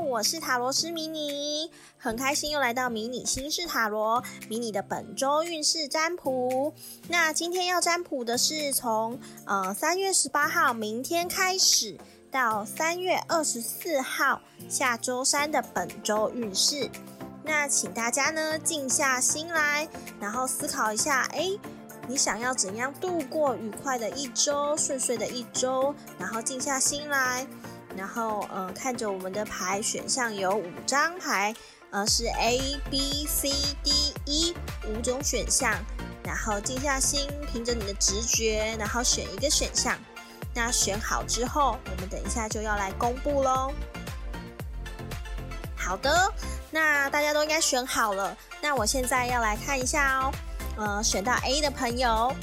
我是塔罗师迷你，很开心又来到迷你新式塔罗迷你的本周运势占卜。那今天要占卜的是从呃三月十八号明天开始。到三月二十四号下周三的本周运势，那请大家呢静下心来，然后思考一下，哎，你想要怎样度过愉快的一周、顺遂的一周？然后静下心来，然后呃看着我们的牌选项有五张牌，呃是 A、B、C、D、E 五种选项，然后静下心，凭着你的直觉，然后选一个选项。那选好之后，我们等一下就要来公布喽。好的，那大家都应该选好了。那我现在要来看一下哦。呃，选到 A 的朋友，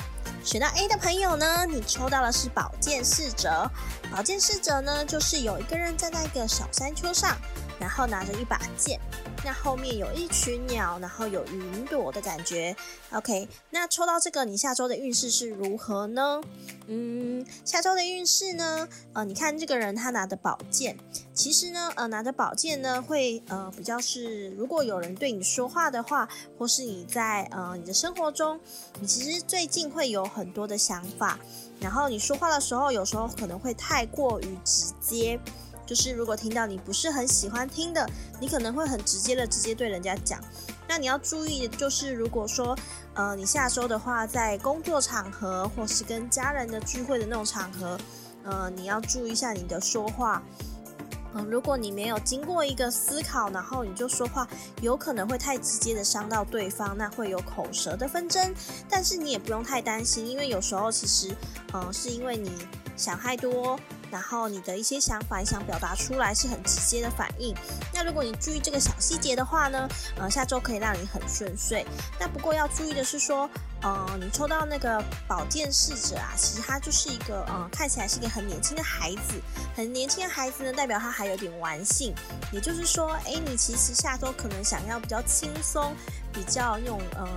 选到 A 的朋友呢，你抽到的是宝剑侍者。宝剑侍者呢，就是有一个人站在一个小山丘上，然后拿着一把剑。那后面有一群鸟，然后有云朵的感觉。OK，那抽到这个，你下周的运势是如何呢？嗯，下周的运势呢？呃，你看这个人他拿的宝剑，其实呢，呃，拿着宝剑呢，会呃比较是，如果有人对你说话的话，或是你在呃你的生活中，你其实最近会有很多的想法，然后你说话的时候，有时候可能会太过于直接。就是如果听到你不是很喜欢听的，你可能会很直接的直接对人家讲。那你要注意，就是如果说，呃，你下周的话，在工作场合或是跟家人的聚会的那种场合，呃，你要注意一下你的说话。嗯，如果你没有经过一个思考，然后你就说话，有可能会太直接的伤到对方，那会有口舌的纷争。但是你也不用太担心，因为有时候其实，嗯，是因为你想太多。然后你的一些想法，想表达出来是很直接的反应。那如果你注意这个小细节的话呢，呃，下周可以让你很顺遂。那不过要注意的是说，呃，你抽到那个宝剑侍者啊，其实他就是一个，呃，看起来是一个很年轻的孩子。很年轻的孩子呢，代表他还有点玩性。也就是说，哎，你其实下周可能想要比较轻松，比较那种，呃，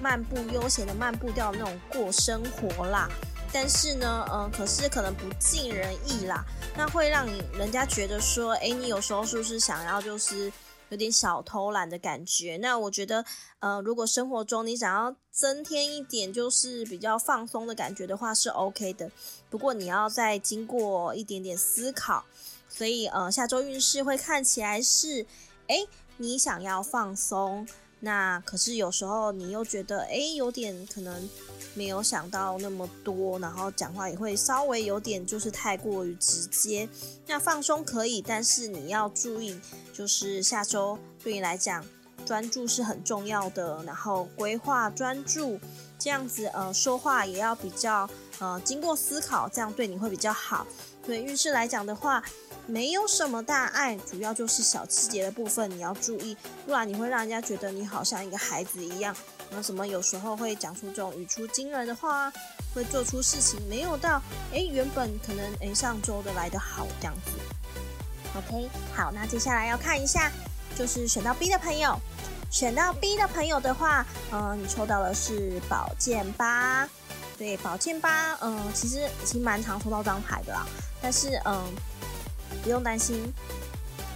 漫步悠闲的漫步掉那种过生活啦。但是呢，嗯，可是可能不尽人意啦，那会让你人家觉得说，哎，你有时候是不是想要就是有点小偷懒的感觉？那我觉得，呃，如果生活中你想要增添一点就是比较放松的感觉的话，是 OK 的。不过你要再经过一点点思考，所以呃，下周运势会看起来是，哎，你想要放松。那可是有时候你又觉得，哎，有点可能没有想到那么多，然后讲话也会稍微有点就是太过于直接。那放松可以，但是你要注意，就是下周对你来讲，专注是很重要的，然后规划专注，这样子呃说话也要比较呃经过思考，这样对你会比较好。对运势来讲的话。没有什么大碍，主要就是小细节的部分你要注意，不然你会让人家觉得你好像一个孩子一样。那什么有时候会讲出这种语出惊人的话，会做出事情没有到哎原本可能哎上周的来的好这样子。OK，好，那接下来要看一下，就是选到 B 的朋友，选到 B 的朋友的话，嗯，你抽到的是宝剑八，对，宝剑八，嗯，其实已经蛮常抽到这张牌的啦，但是嗯。不用担心，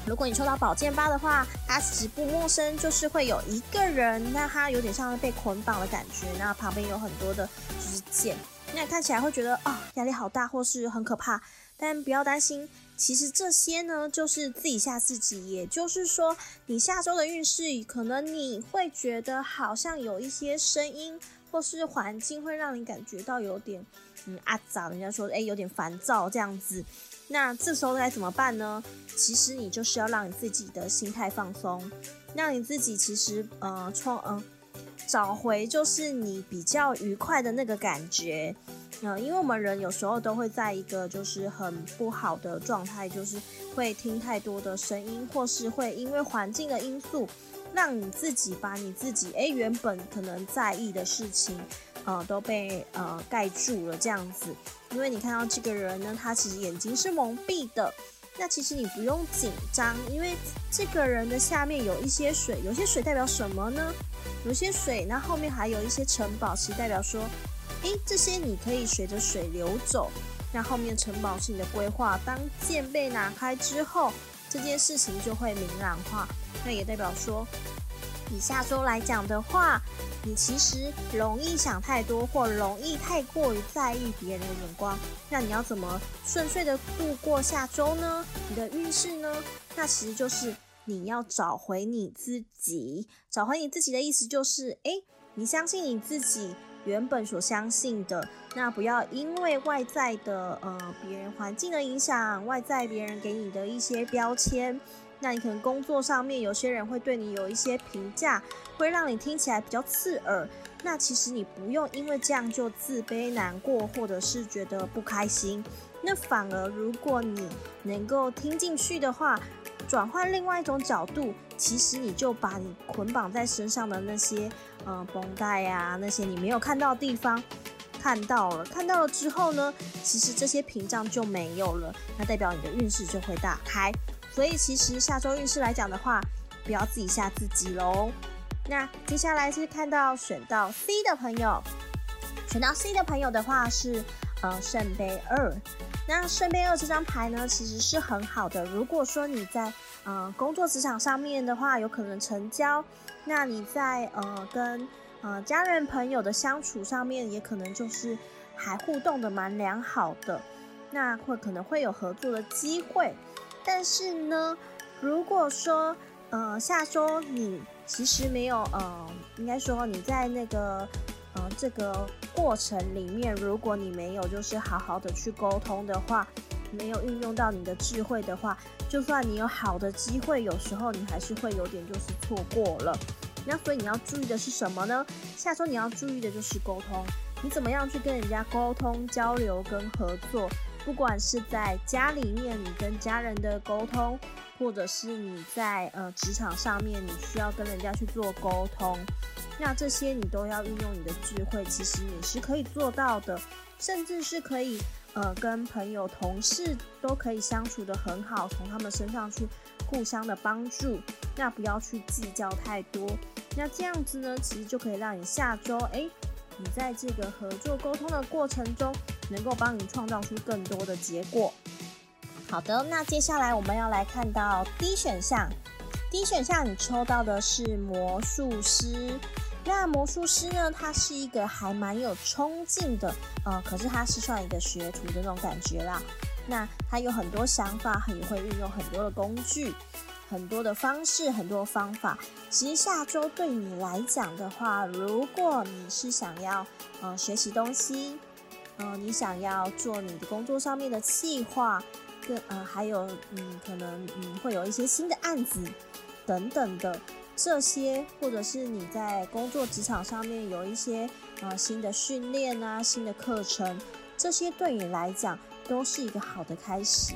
如果你抽到宝剑八的话，它其实不陌生，就是会有一个人，那他有点像被捆绑的感觉，那旁边有很多的就是剑，那看起来会觉得啊压力好大，或是很可怕。但不要担心，其实这些呢就是自己吓自己，也就是说，你下周的运势可能你会觉得好像有一些声音或是环境会让你感觉到有点嗯啊咋，人家说哎有点烦躁这样子。那这时候该怎么办呢？其实你就是要让你自己的心态放松，让你自己其实呃创嗯找回就是你比较愉快的那个感觉。嗯，因为我们人有时候都会在一个就是很不好的状态，就是会听太多的声音，或是会因为环境的因素，让你自己把你自己诶原本可能在意的事情，呃都被呃盖住了这样子。因为你看到这个人呢，他其实眼睛是蒙蔽的。那其实你不用紧张，因为这个人的下面有一些水，有些水代表什么呢？有些水，那后面还有一些城堡，其实代表说，诶，这些你可以随着水流走。那后面城堡是你的规划，当剑被拿开之后，这件事情就会明朗化。那也代表说。以下周来讲的话，你其实容易想太多，或容易太过于在意别人的眼光。那你要怎么顺遂的度过下周呢？你的运势呢？那其实就是你要找回你自己。找回你自己的意思就是，诶，你相信你自己原本所相信的。那不要因为外在的呃别人环境的影响，外在别人给你的一些标签。那你可能工作上面有些人会对你有一些评价，会让你听起来比较刺耳。那其实你不用因为这样就自卑、难过，或者是觉得不开心。那反而如果你能够听进去的话，转换另外一种角度，其实你就把你捆绑在身上的那些呃绷带呀，那些你没有看到的地方看到了，看到了之后呢，其实这些屏障就没有了，那代表你的运势就会打开。所以其实下周运势来讲的话，不要自己吓自己喽。那接下来是看到选到 C 的朋友，选到 C 的朋友的话是呃圣杯二。那圣杯二这张牌呢，其实是很好的。如果说你在呃工作职场上面的话，有可能成交；那你在呃跟呃家人朋友的相处上面，也可能就是还互动的蛮良好的。那会可能会有合作的机会。但是呢，如果说，呃，下周你其实没有，呃，应该说你在那个，呃，这个过程里面，如果你没有就是好好的去沟通的话，没有运用到你的智慧的话，就算你有好的机会，有时候你还是会有点就是错过了。那所以你要注意的是什么呢？下周你要注意的就是沟通，你怎么样去跟人家沟通、交流跟合作。不管是在家里面，你跟家人的沟通，或者是你在呃职场上面，你需要跟人家去做沟通，那这些你都要运用你的智慧，其实你是可以做到的，甚至是可以呃跟朋友、同事都可以相处的很好，从他们身上去互相的帮助，那不要去计较太多，那这样子呢，其实就可以让你下周哎。你在这个合作沟通的过程中，能够帮你创造出更多的结果。好的，那接下来我们要来看到 D 选项。D 选项你抽到的是魔术师。那魔术师呢，他是一个还蛮有冲劲的，呃，可是他是算一个学徒的那种感觉啦。那他有很多想法，也会运用很多的工具。很多的方式，很多方法。其实下周对你来讲的话，如果你是想要呃学习东西，呃你想要做你的工作上面的计划，更呃还有嗯可能嗯会有一些新的案子等等的这些，或者是你在工作职场上面有一些呃新的训练啊、新的课程，这些对你来讲都是一个好的开始。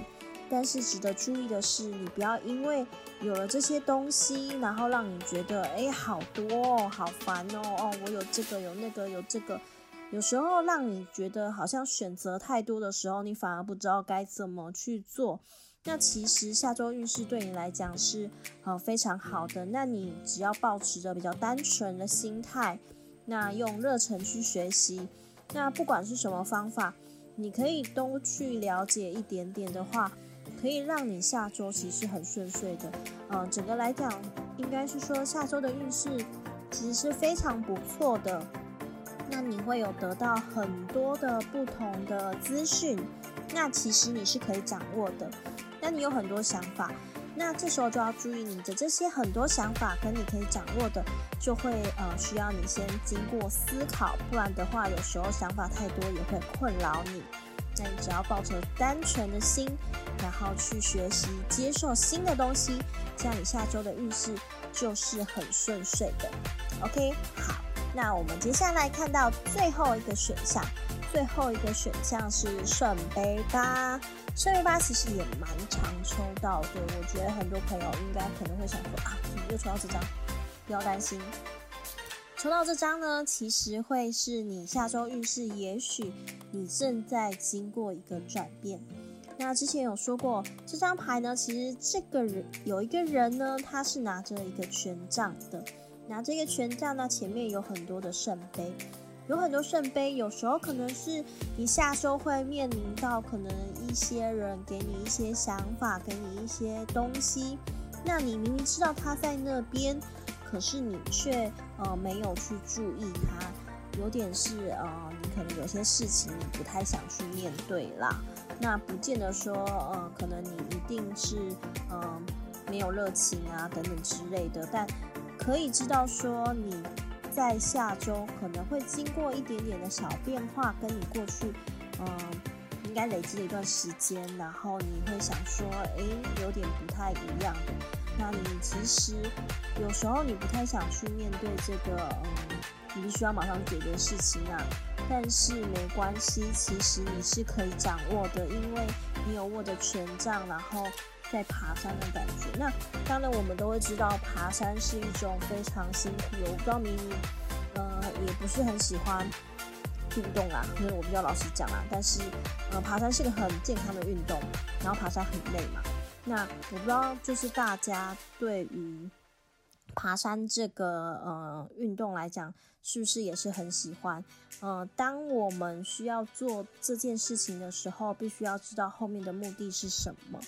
但是值得注意的是，你不要因为有了这些东西，然后让你觉得哎，好多哦，好烦哦，哦，我有这个，有那个，有这个，有时候让你觉得好像选择太多的时候，你反而不知道该怎么去做。那其实下周运势对你来讲是呃非常好的，那你只要保持着比较单纯的心态，那用热忱去学习，那不管是什么方法，你可以都去了解一点点的话。可以让你下周其实很顺遂的，嗯，整个来讲，应该是说下周的运势其实是非常不错的。那你会有得到很多的不同的资讯，那其实你是可以掌握的。那你有很多想法，那这时候就要注意你的这些很多想法跟你可以掌握的，就会呃需要你先经过思考，不然的话，有时候想法太多也会困扰你。那你只要抱着单纯的心，然后去学习、接受新的东西，这样你下周的运势就是很顺遂的。OK，好，那我们接下来看到最后一个选项，最后一个选项是圣杯八。圣杯八其实也蛮常抽到的，我觉得很多朋友应该可能会想说啊，怎么又抽到这张？不要担心，抽到这张呢，其实会是你下周运势，也许你正在经过一个转变。那之前有说过，这张牌呢，其实这个人有一个人呢，他是拿着一个权杖的，拿这个权杖呢，前面有很多的圣杯。有很多圣杯，有时候可能是你下周会面临到可能一些人给你一些想法，给你一些东西，那你明明知道他在那边，可是你却呃没有去注意他，有点是呃你可能有些事情你不太想去面对啦。那不见得说呃可能你一定是呃没有热情啊等等之类的，但可以知道说你。在下周可能会经过一点点的小变化，跟你过去，嗯，应该累积了一段时间，然后你会想说，哎，有点不太一样。那你其实有时候你不太想去面对这个，嗯，你必须要马上解决事情啊。但是没关系，其实你是可以掌握的，因为你有握着权杖，然后。在爬山的感觉，那当然我们都会知道，爬山是一种非常辛苦。我不知道明明，呃，也不是很喜欢运动啊，因为我比较老实讲啦。但是，呃，爬山是个很健康的运动，然后爬山很累嘛。那我不知道，就是大家对于爬山这个呃运动来讲，是不是也是很喜欢？呃，当我们需要做这件事情的时候，必须要知道后面的目的是什么。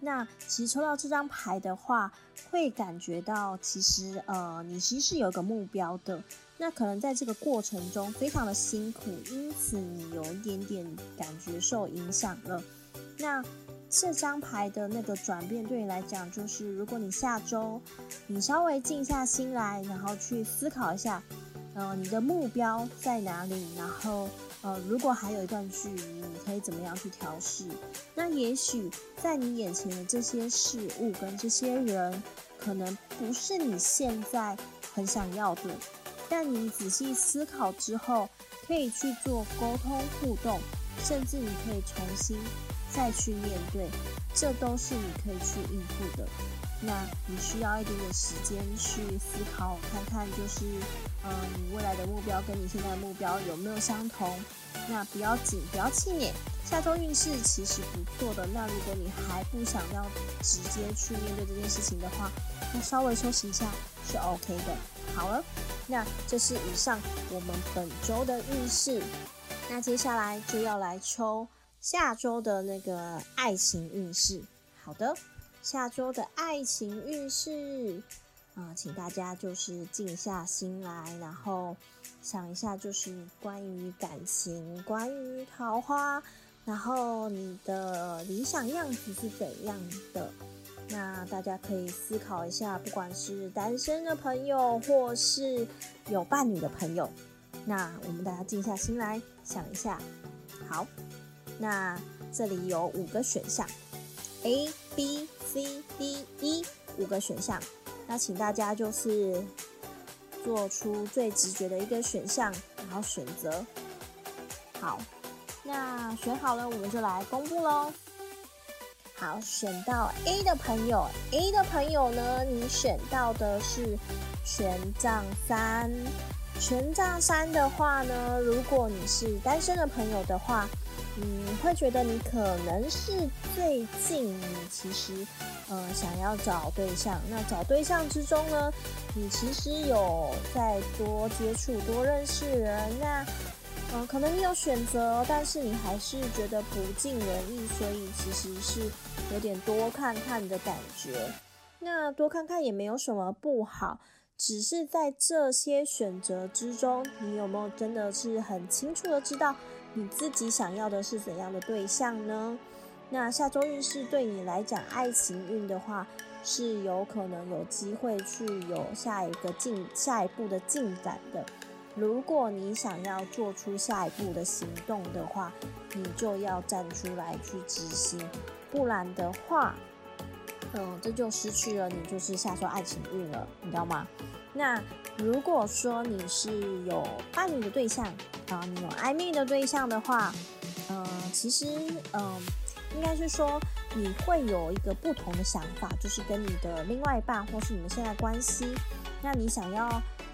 那其实抽到这张牌的话，会感觉到其实呃，你其实是有一个目标的。那可能在这个过程中非常的辛苦，因此你有一点点感觉受影响了。那这张牌的那个转变对你来讲，就是如果你下周你稍微静下心来，然后去思考一下，呃，你的目标在哪里，然后。呃，如果还有一段距离，你可以怎么样去调试？那也许在你眼前的这些事物跟这些人，可能不是你现在很想要的，但你仔细思考之后，可以去做沟通互动，甚至你可以重新再去面对，这都是你可以去应付的。那你需要一点点时间去思考，看看就是，嗯，你未来的目标跟你现在的目标有没有相同？那不要紧，不要气馁。下周运势其实不错的。那如果你还不想要直接去面对这件事情的话，那稍微休息一下是 OK 的。好了，那这是以上我们本周的运势。那接下来就要来抽下周的那个爱情运势。好的。下周的爱情运势啊，请大家就是静下心来，然后想一下，就是关于感情、关于桃花，然后你的理想样子是怎样的？那大家可以思考一下，不管是单身的朋友，或是有伴侣的朋友，那我们大家静下心来想一下。好，那这里有五个选项，A、B。C D E 五个选项，那请大家就是做出最直觉的一个选项，然后选择。好，那选好了，我们就来公布喽。好，选到 A 的朋友，A 的朋友呢，你选到的是权杖三。权杖三的话呢，如果你是单身的朋友的话。你，会觉得你可能是最近你其实呃想要找对象，那找对象之中呢，你其实有在多接触、多认识人，那嗯可能你有选择，但是你还是觉得不尽人意，所以其实是有点多看看的感觉。那多看看也没有什么不好，只是在这些选择之中，你有没有真的是很清楚的知道？你自己想要的是怎样的对象呢？那下周运势对你来讲，爱情运的话是有可能有机会去有下一个进下一步的进展的。如果你想要做出下一步的行动的话，你就要站出来去执行，不然的话，嗯，这就失去了你就是下周爱情运了，你知道吗？那如果说你是有伴侣的对象啊，你有暧昧的对象的话，嗯，其实嗯，应该是说你会有一个不同的想法，就是跟你的另外一半或是你们现在关系，那你想要。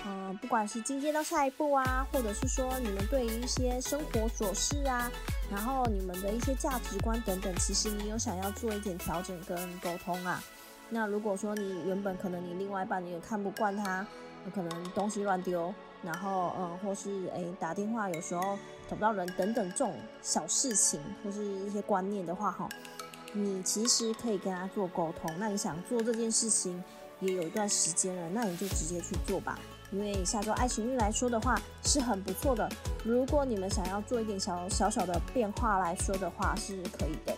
嗯，不管是进阶到下一步啊，或者是说你们对于一些生活琐事啊，然后你们的一些价值观等等，其实你有想要做一点调整跟沟通啊。那如果说你原本可能你另外一半你也看不惯他，可能东西乱丢，然后嗯，或是诶打电话有时候找不到人等等这种小事情或是一些观念的话哈，你其实可以跟他做沟通。那你想做这件事情也有一段时间了，那你就直接去做吧。因为下周爱情运来说的话是很不错的，如果你们想要做一点小小小的变化来说的话是可以的。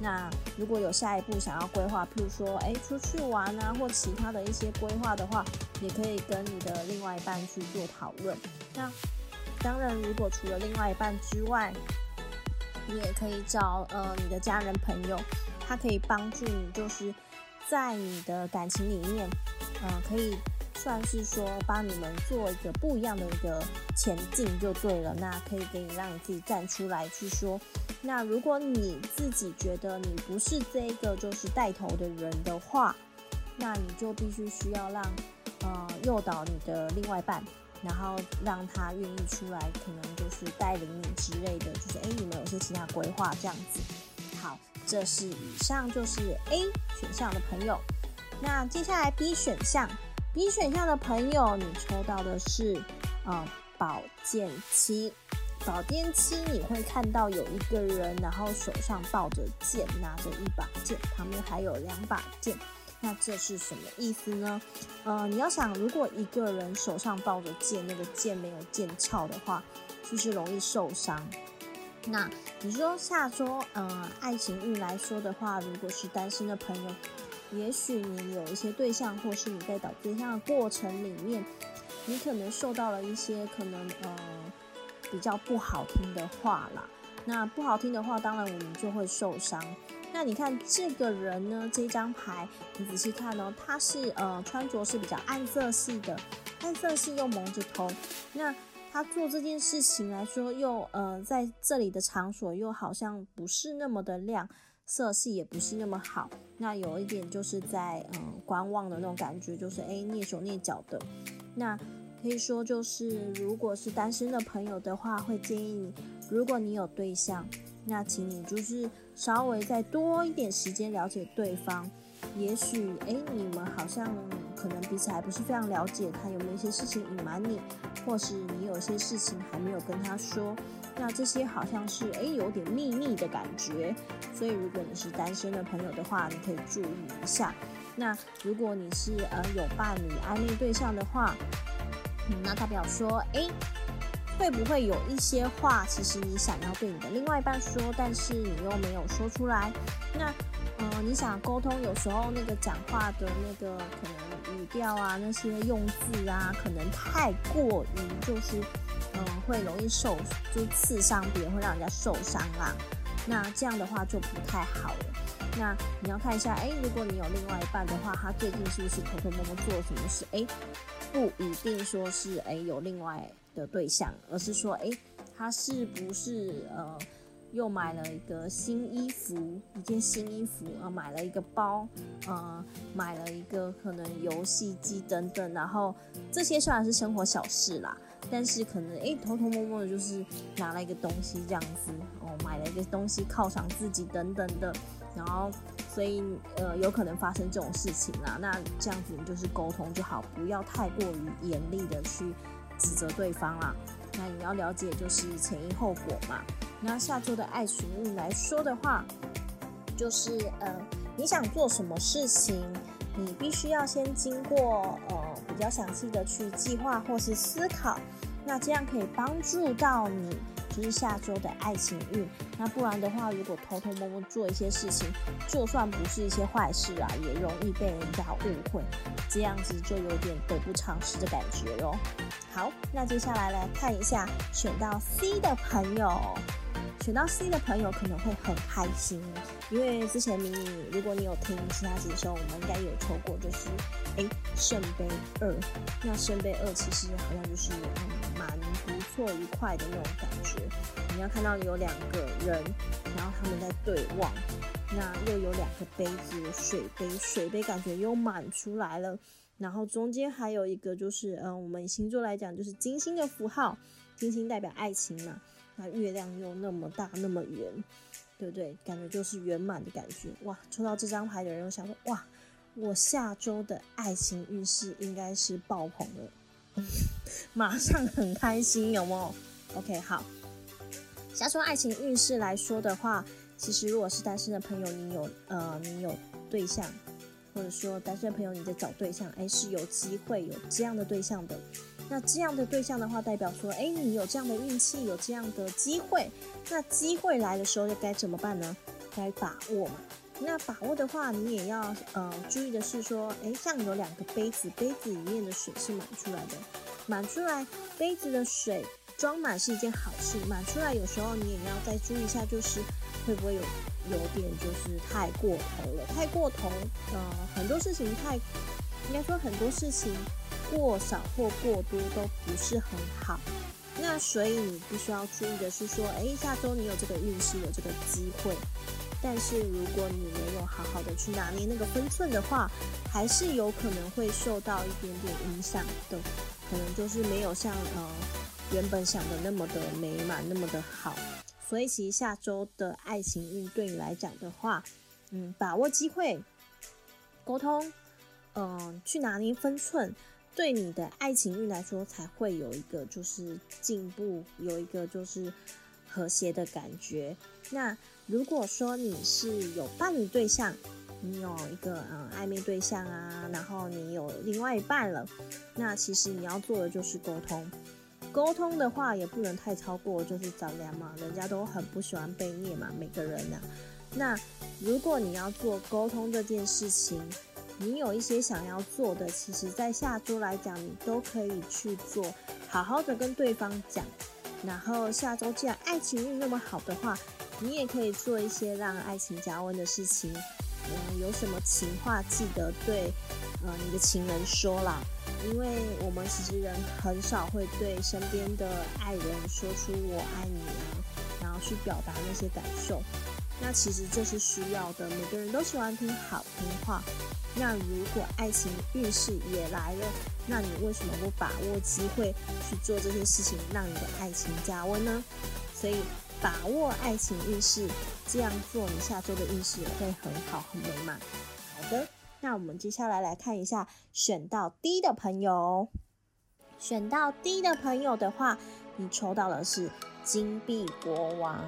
那如果有下一步想要规划，譬如说哎出去玩啊，或其他的一些规划的话，也可以跟你的另外一半去做讨论。那当然，如果除了另外一半之外，你也可以找呃你的家人朋友，他可以帮助你，就是在你的感情里面，嗯可以。算是说帮你们做一个不一样的一个前进就对了，那可以给你让你自己站出来去说。那如果你自己觉得你不是这个就是带头的人的话，那你就必须需要让呃诱导你的另外一半，然后让他愿意出来，可能就是带领你之类的，就是诶，你们有些其他规划这样子。好，这是以上就是 A 选项的朋友，那接下来 B 选项。B 选项的朋友，你抽到的是，呃，宝剑七。宝剑七，你会看到有一个人，然后手上抱着剑，拿着一把剑，旁边还有两把剑。那这是什么意思呢？呃，你要想，如果一个人手上抱着剑，那个剑没有剑鞘的话，就是容易受伤。那你说下周，呃，爱情运来说的话，如果是单身的朋友。也许你有一些对象，或是你在找对象的过程里面，你可能受到了一些可能呃比较不好听的话啦。那不好听的话，当然我们就会受伤。那你看这个人呢，这张牌你仔细看哦，他是呃穿着是比较暗色系的，暗色系又蒙着头。那他做这件事情来说，又呃在这里的场所又好像不是那么的亮。色系也不是那么好，那有一点就是在嗯观望的那种感觉，就是诶蹑手蹑脚的。那可以说就是，如果是单身的朋友的话，会建议你，如果你有对象，那请你就是稍微再多一点时间了解对方。也许诶你们好像可能彼此还不是非常了解，他有没有一些事情隐瞒你，或是你有些事情还没有跟他说。那这些好像是诶有点秘密的感觉，所以如果你是单身的朋友的话，你可以注意一下。那如果你是呃有伴侣暧昧对象的话，那代表说诶会不会有一些话，其实你想要对你的另外一半说，但是你又没有说出来？那你想沟通，有时候那个讲话的那个可能语调啊，那些用字啊，可能太过于就是。嗯，会容易受，就刺伤别人，会让人家受伤啦。那这样的话就不太好了。那你要看一下，哎，如果你有另外一半的话，他最近是不是偷偷摸摸做了什么事？哎，不一定说是哎有另外的对象，而是说，哎，他是不是呃？又买了一个新衣服，一件新衣服啊，买了一个包，呃，买了一个可能游戏机等等，然后这些虽然是生活小事啦，但是可能诶偷偷摸摸的，就是拿了一个东西这样子，哦，买了一个东西犒赏自己等等的，然后所以呃有可能发生这种事情啦，那这样子就是沟通就好，不要太过于严厉的去指责对方啦，那你要了解就是前因后果嘛。那下周的爱情运来说的话，就是呃，你想做什么事情，你必须要先经过呃比较详细的去计划或是思考，那这样可以帮助到你，就是下周的爱情运。那不然的话，如果偷偷摸摸做一些事情，就算不是一些坏事啊，也容易被人家误会，这样子就有点得不偿失的感觉哟。好，那接下来来看一下选到 C 的朋友。选到 C 的朋友可能会很开心，因为之前迷你，如果你有听其他几首，我们应该有抽过，就是哎圣杯二。那圣杯二其实好像就是嗯蛮不错愉快的那种感觉。你要看到有两个人，然后他们在对望，那又有两个杯子，水杯，水杯感觉又满出来了。然后中间还有一个就是嗯，我们星座来讲就是金星的符号，金星代表爱情嘛。那月亮又那么大那么圆，对不对？感觉就是圆满的感觉哇！抽到这张牌的人又想说哇，我下周的爱情运势应该是爆棚了，马上很开心，有没有？OK，好。下周爱情运势来说的话，其实如果是单身的朋友，你有呃你有对象，或者说单身朋友你在找对象，哎是有机会有这样的对象的。那这样的对象的话，代表说，哎，你有这样的运气，有这样的机会。那机会来的时候，又该怎么办呢？该把握嘛。那把握的话，你也要呃注意的是说，哎，像有两个杯子，杯子里面的水是满出来的，满出来杯子的水装满是一件好事，满出来有时候你也要再注意一下，就是会不会有有点就是太过头了，太过头，呃，很多事情太，应该说很多事情。过少或过多都不是很好，那所以你必须要注意的是说，哎，下周你有这个运势，有这个机会，但是如果你没有好好的去拿捏那个分寸的话，还是有可能会受到一点点影响的，可能就是没有像呃原本想的那么的美满，那么的好。所以其实下周的爱情运对你来讲的话，嗯，把握机会，沟通，嗯，去拿捏分寸。对你的爱情运来说，才会有一个就是进步，有一个就是和谐的感觉。那如果说你是有伴侣对象，你有一个嗯暧昧对象啊，然后你有另外一半了，那其实你要做的就是沟通。沟通的话也不能太超过，就是丈量嘛，人家都很不喜欢被虐嘛，每个人呢。那如果你要做沟通这件事情，你有一些想要做的，其实，在下周来讲，你都可以去做，好好的跟对方讲。然后下周既然爱情运那么好的话，你也可以做一些让爱情加温的事情。嗯，有什么情话记得对，呃，你的情人说啦，因为我们其实人很少会对身边的爱人说出我爱你啊，然后去表达那些感受。那其实这是需要的，每个人都喜欢听好听话。那如果爱情运势也来了，那你为什么不把握机会去做这些事情，让你的爱情加温呢？所以把握爱情运势，这样做，你下周的运势也会很好，很美满。好的，那我们接下来来看一下选到 D 的朋友。选到 D 的朋友的话，你抽到的是金币国王。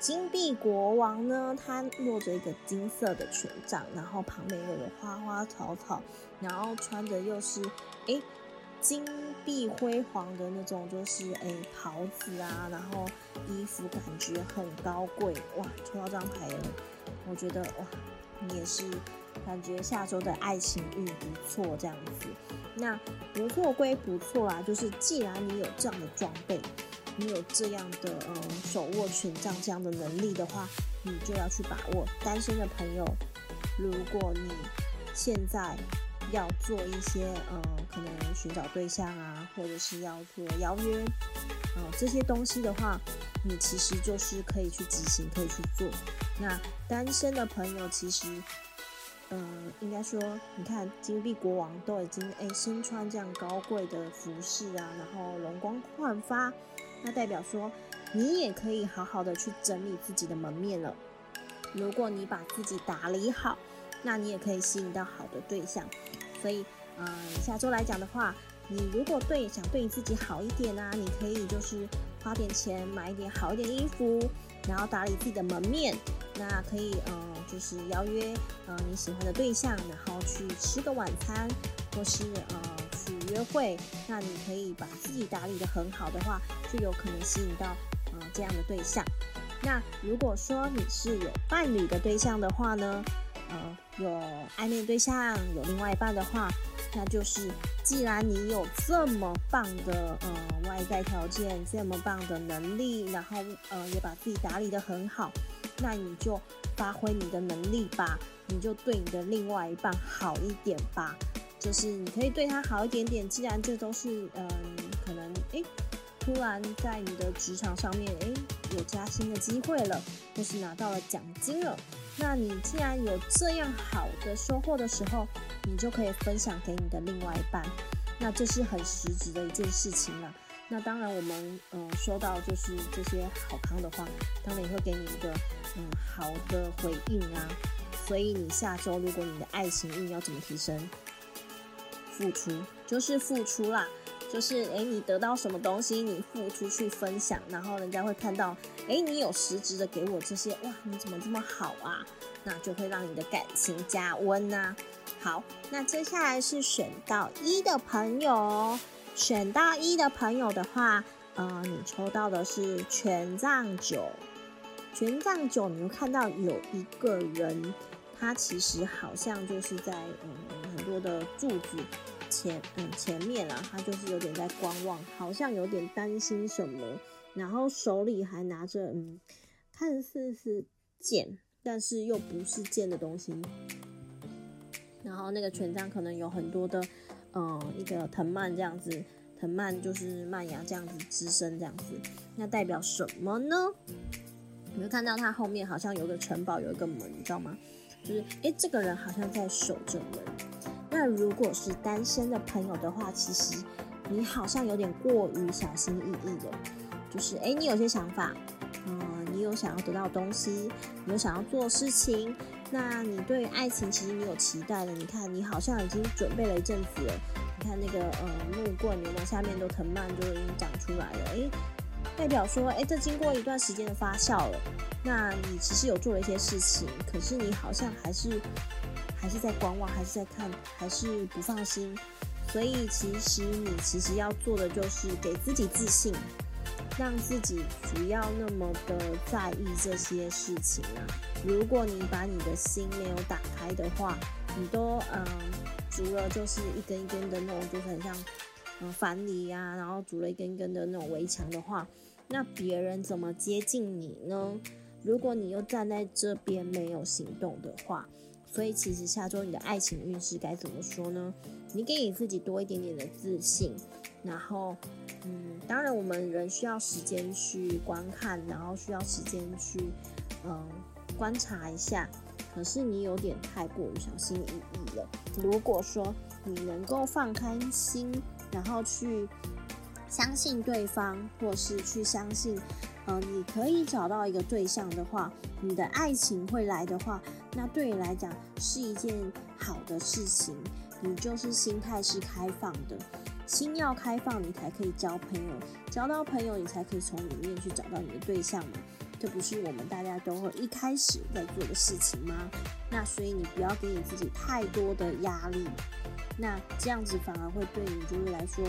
金币国王呢，他落着一个金色的权杖，然后旁边又有花花草草，然后穿的又是哎金碧辉煌的那种，就是哎袍子啊，然后衣服感觉很高贵哇！抽到这张牌，我觉得哇，你也是感觉下周的爱情运不错这样子。那不错归不错啦，就是既然你有这样的装备。你有这样的嗯手握权杖这样的能力的话，你就要去把握。单身的朋友，如果你现在要做一些嗯可能寻找对象啊，或者是要做邀约，嗯这些东西的话，你其实就是可以去执行，可以去做。那单身的朋友其实。嗯，应该说，你看金币国王都已经哎身穿这样高贵的服饰啊，然后容光焕发，那代表说你也可以好好的去整理自己的门面了。如果你把自己打理好，那你也可以吸引到好的对象。所以，嗯，下周来讲的话，你如果对想对你自己好一点啊，你可以就是花点钱买一点好一点衣服，然后打理自己的门面，那可以嗯。就是邀约呃你喜欢的对象，然后去吃个晚餐，或是呃约会。那你可以把自己打理的很好的话，就有可能吸引到呃这样的对象。那如果说你是有伴侣的对象的话呢，呃有暧昧对象，有另外一半的话，那就是既然你有这么棒的呃外在条件，这么棒的能力，然后呃也把自己打理得很好，那你就发挥你的能力吧，你就对你的另外一半好一点吧，就是你可以对他好一点点。既然这都是嗯可能诶。突然在你的职场上面，诶，有加薪的机会了，或是拿到了奖金了，那你既然有这样好的收获的时候，你就可以分享给你的另外一半，那这是很实质的一件事情了。那当然，我们嗯收到就是这些好康的话，当然也会给你一个嗯好的回应啊。所以你下周如果你的爱情运要怎么提升？付出就是付出啦。就是诶，你得到什么东西，你付出去分享，然后人家会看到，诶，你有实质的给我这些，哇，你怎么这么好啊？那就会让你的感情加温呐。好，那接下来是选到一的朋友，选到一的朋友的话，呃，你抽到的是权杖九，权杖九，你会看到有一个人，他其实好像就是在嗯很多的柱子。前嗯前面啊，他就是有点在观望，好像有点担心什么，然后手里还拿着嗯，看似是剑，但是又不是剑的东西。然后那个权杖可能有很多的嗯一个藤蔓这样子，藤蔓就是蔓芽这样子滋生这样子，那代表什么呢？你会看到他后面好像有个城堡，有一个门，你知道吗？就是诶，这个人好像在守着门。那如果是单身的朋友的话，其实你好像有点过于小心翼翼的，就是哎，你有些想法，嗯，你有想要得到东西，你有想要做事情，那你对爱情其实你有期待的。你看，你好像已经准备了一阵子了，你看那个呃木棍，你们下面都藤蔓就已经长出来了，哎，代表说，哎，这经过一段时间的发酵了，那你其实有做了一些事情，可是你好像还是。还是在观望，还是在看，还是不放心。所以其实你其实要做的就是给自己自信，让自己不要那么的在意这些事情啊。如果你把你的心没有打开的话，你都嗯筑了就是一根一根的那种，就很像嗯樊篱呀，然后筑了一根一根的那种围墙的话，那别人怎么接近你呢？如果你又站在这边没有行动的话。所以其实下周你的爱情运势该怎么说呢？你给你自己多一点点的自信，然后，嗯，当然我们人需要时间去观看，然后需要时间去，嗯，观察一下。可是你有点太过于小心翼翼了。如果说你能够放开心，然后去相信对方，或是去相信。呃，你可以找到一个对象的话，你的爱情会来的话，那对你来讲是一件好的事情。你就是心态是开放的，心要开放，你才可以交朋友，交到朋友，你才可以从里面去找到你的对象嘛。这不是我们大家都会一开始在做的事情吗？那所以你不要给你自己太多的压力，那这样子反而会对你就是来说，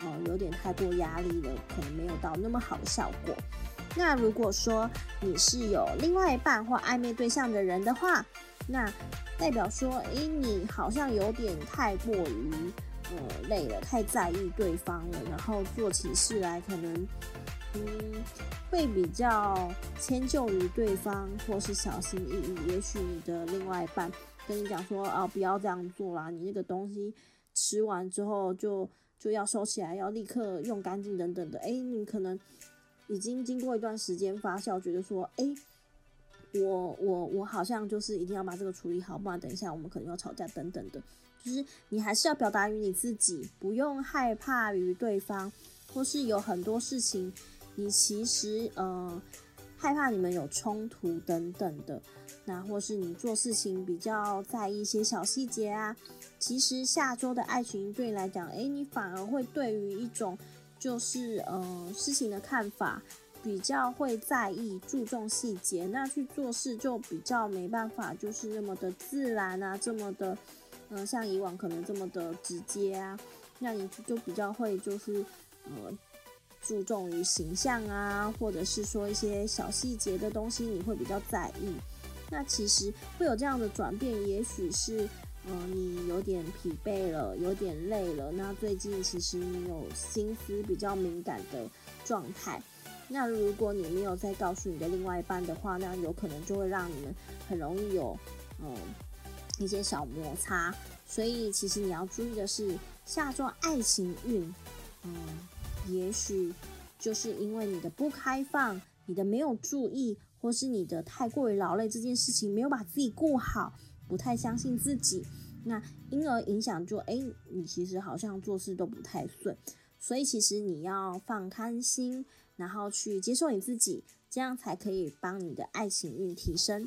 呃，有点太过压力了，可能没有到那么好的效果。那如果说你是有另外一半或暧昧对象的人的话，那代表说，诶，你好像有点太过于呃累了，太在意对方了，然后做起事来可能嗯会比较迁就于对方，或是小心翼翼。也许你的另外一半跟你讲说，啊，不要这样做啦，你那个东西吃完之后就就要收起来，要立刻用干净等等的，诶，你可能。已经经过一段时间发酵，觉得说，哎，我我我好像就是一定要把这个处理好，不然等一下我们可能要吵架等等的。就是你还是要表达于你自己，不用害怕于对方，或是有很多事情，你其实呃害怕你们有冲突等等的。那或是你做事情比较在意一些小细节啊，其实下周的爱情对你来讲，哎，你反而会对于一种。就是呃，事情的看法比较会在意、注重细节，那去做事就比较没办法，就是那么的自然啊，这么的，嗯，像以往可能这么的直接啊，那你就比较会就是呃，注重于形象啊，或者是说一些小细节的东西，你会比较在意。那其实会有这样的转变，也许是。嗯，你有点疲惫了，有点累了。那最近其实你有心思比较敏感的状态。那如果你没有再告诉你的另外一半的话，那有可能就会让你们很容易有嗯一些小摩擦。所以其实你要注意的是，下周爱情运，嗯，也许就是因为你的不开放，你的没有注意，或是你的太过于劳累，这件事情没有把自己顾好。不太相信自己，那因而影响就哎，你其实好像做事都不太顺，所以其实你要放宽心，然后去接受你自己，这样才可以帮你的爱情运提升。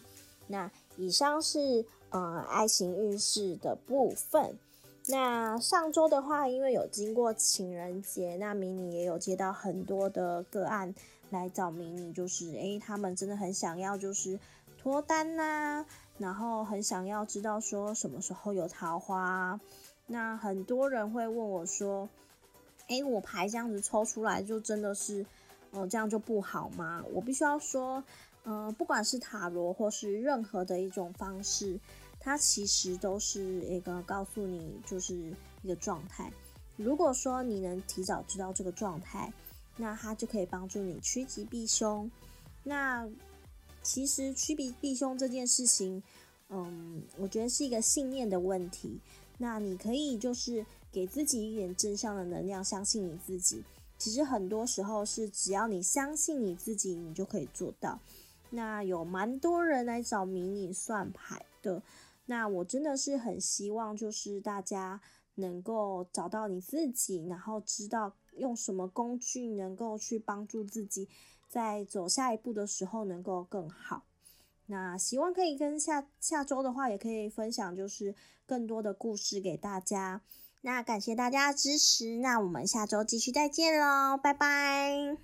那以上是呃爱情运势的部分。那上周的话，因为有经过情人节，那迷你也有接到很多的个案来找迷你，就是诶，他们真的很想要就是脱单呐。然后很想要知道说什么时候有桃花，那很多人会问我说：“哎，我牌这样子抽出来，就真的是，哦，这样就不好吗？”我必须要说，嗯，不管是塔罗或是任何的一种方式，它其实都是一个告诉你就是一个状态。如果说你能提早知道这个状态，那它就可以帮助你趋吉避凶。那其实趋吉避凶这件事情，嗯，我觉得是一个信念的问题。那你可以就是给自己一点正向的能量，相信你自己。其实很多时候是只要你相信你自己，你就可以做到。那有蛮多人来找迷你算牌的，那我真的是很希望就是大家能够找到你自己，然后知道用什么工具能够去帮助自己。在走下一步的时候能够更好。那希望可以跟下下周的话，也可以分享就是更多的故事给大家。那感谢大家的支持，那我们下周继续再见喽，拜拜。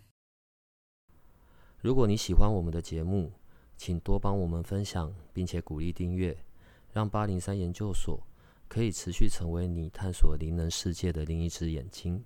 如果你喜欢我们的节目，请多帮我们分享，并且鼓励订阅，让八零三研究所可以持续成为你探索灵能世界的另一只眼睛。